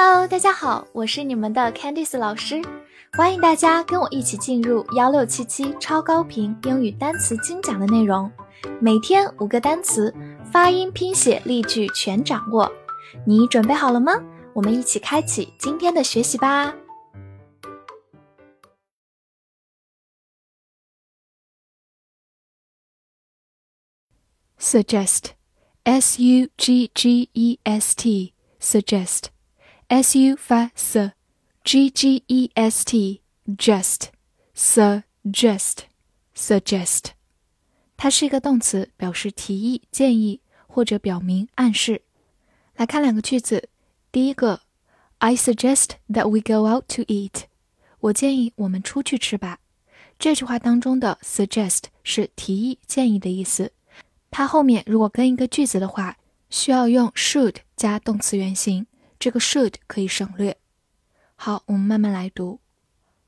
Hello，大家好，我是你们的 Candice 老师，欢迎大家跟我一起进入幺六七七超高频英语单词精讲的内容，每天五个单词，发音、拼写、例句全掌握，你准备好了吗？我们一起开启今天的学习吧。Suggest，S U G G E S T，suggest。S u 发 s，g g e s t，just，suggest，suggest，它是一个动词，表示提议、建议或者表明、暗示。来看两个句子，第一个，I suggest that we go out to eat。我建议我们出去吃吧。这句话当中的 suggest 是提议、建议的意思。它后面如果跟一个句子的话，需要用 should 加动词原形。这个 should 可以省略。好，我们慢慢来读。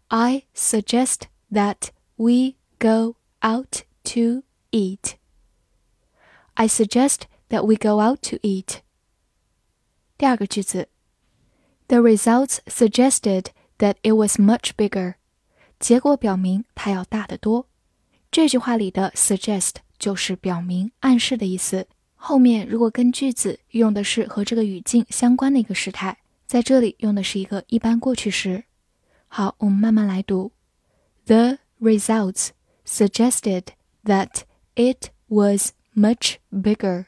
I suggest that we go out to eat. I suggest that we go out to eat. 第二个句子，The results suggested that it was much bigger. 结果表明它要大得多。这句话里的 suggest 就是表明、暗示的意思。 后面如果跟句子用的是和这个语境相关的一个时态，在这里用的是一个一般过去时。好，我们慢慢来读。The results suggested that it was much bigger.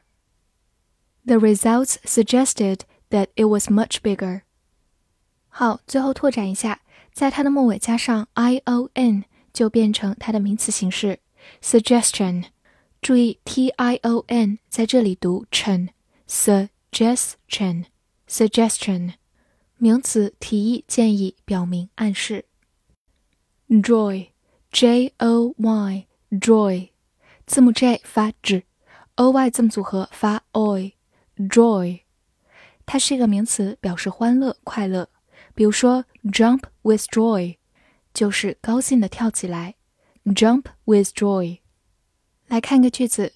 The results suggested that it was much bigger. 好，最后拓展一下，在它的末尾加上 i o n，就变成它的名词形式 suggestion。注意，t i o n 在这里读成 suggestion，suggestion，名词，提议、建议、表明、暗示。joy，j o y，joy，字母 j 发 j，o y 字母组合发 oy，joy，它是一个名词，表示欢乐、快乐。比如说，jump with joy，就是高兴的跳起来，jump with joy。来看个句子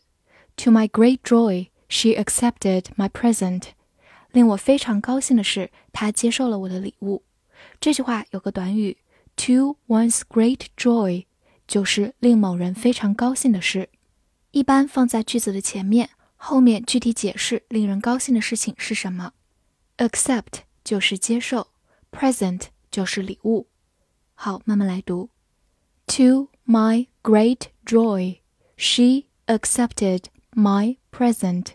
：To my great joy, she accepted my present。令我非常高兴的是，她接受了我的礼物。这句话有个短语：to one's great joy，就是令某人非常高兴的事。一般放在句子的前面，后面具体解释令人高兴的事情是什么。Accept 就是接受，present 就是礼物。好，慢慢来读：To my great joy。She accepted my present.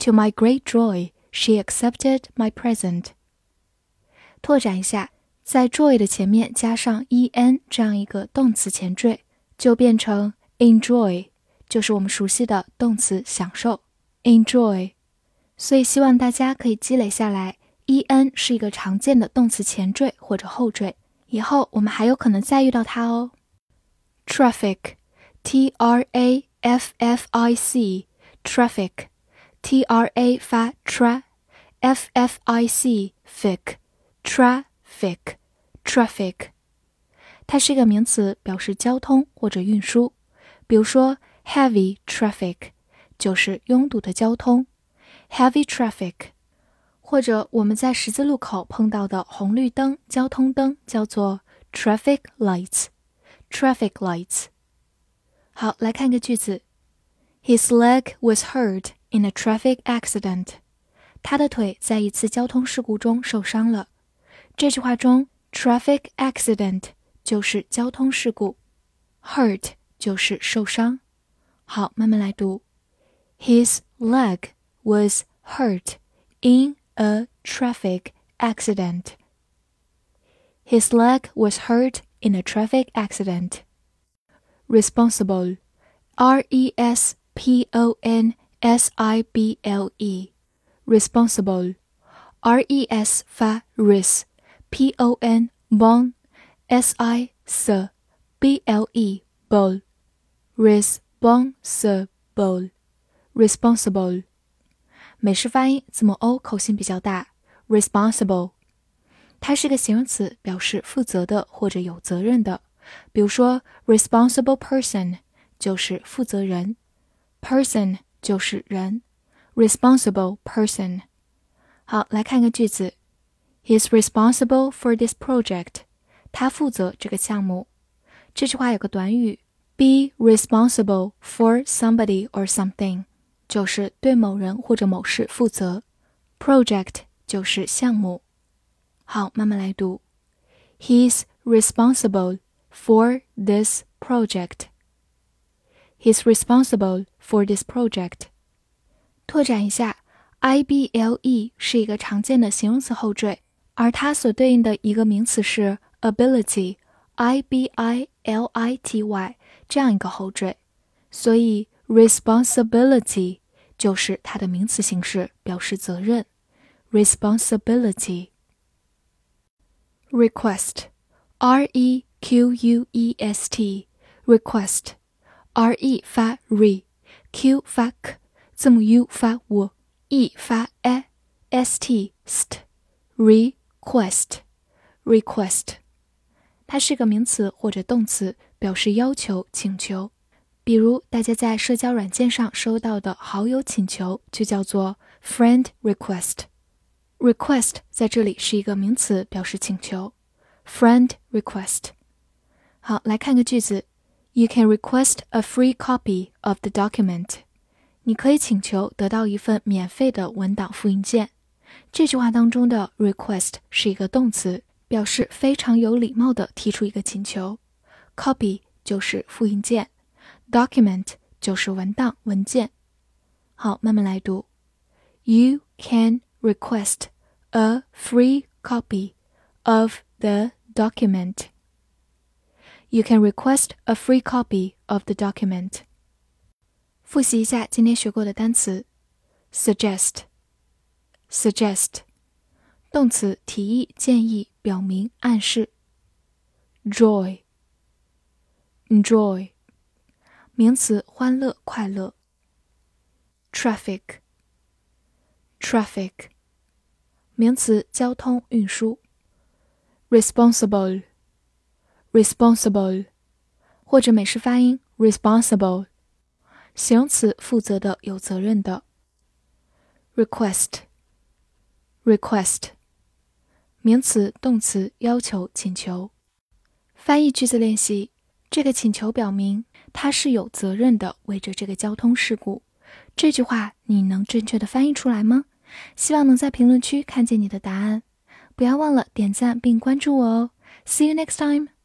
To my great joy, she accepted my present. 拓展一下，在 joy 的前面加上 en 这样一个动词前缀，就变成 enjoy，就是我们熟悉的动词享受 enjoy。所以希望大家可以积累下来，en 是一个常见的动词前缀或者后缀，以后我们还有可能再遇到它哦。Traffic。 T R A F F I C traffic T R A 发 tra F F I C fic traffic traffic 它是一个名词，表示交通或者运输。比如说，heavy traffic 就是拥堵的交通，heavy traffic，或者我们在十字路口碰到的红绿灯、交通灯叫做 traffic lights，traffic lights。 好，来看个句子：His leg was hurt in a traffic accident。他的腿在一次交通事故中受伤了。这句话中，traffic accident 就是交通事故，hurt 就是受伤。好，慢慢来读：His leg was hurt in a traffic accident. His leg was hurt in a traffic accident responsible, R E S P O N S I B L E, responsible, R E S 发 res，P O N bon, S I S B L E bol, responsible, responsible。美式发音字母 o 口型比较大，responsible，它是个形容词，表示负责的或者有责任的。 比如说，responsible person 就是负责人，person 就是人，responsible person。好，来看个句子 He's responsible for this project. 他负责这个项目。这句话有个短语，be responsible for somebody or something，就是对某人或者某事负责。Project 就是项目。好，慢慢来读。He's responsible for this project. He's responsible for this project. 拓展一下，ible 是一个常见的形容词后缀，而它所对应的一个名词是 ibility，i b i l i t y 这样一个后缀，所以 responsibility 就是它的名词形式，表示责任。responsibility request r e q u e s t，request。r e 发 re，q 发 k，字母 u 发 w，e 发 a，s t st，request，request，它是个名词或者动词，表示要求、请求。比如大家在社交软件上收到的好友请求，就叫做 friend request。request 在这里是一个名词，表示请求。friend request。好，来看个句子。You can request a free copy of the document. 你可以请求得到一份免费的文档复印件。这句话当中的 request 是一个动词，表示非常有礼貌地提出一个请求。Copy 就是复印件，document 就是文档文件。好，慢慢来读。You can request a free copy of the document. You can request a free copy of the document. 复习一下今天学过的单词：suggest、suggest，动词，提议、建议、表明、暗示；joy、enjoy，名词，欢乐、快乐；traffic、traffic，名词，交通、运输；responsible。 responsible，或者美式发音 responsible，形容词负责的、有责任的。request，request，名词、动词要求、请求。翻译句子练习：这个请求表明他是有责任的，为着这个交通事故。这句话你能正确的翻译出来吗？希望能在评论区看见你的答案。不要忘了点赞并关注我哦。See you next time.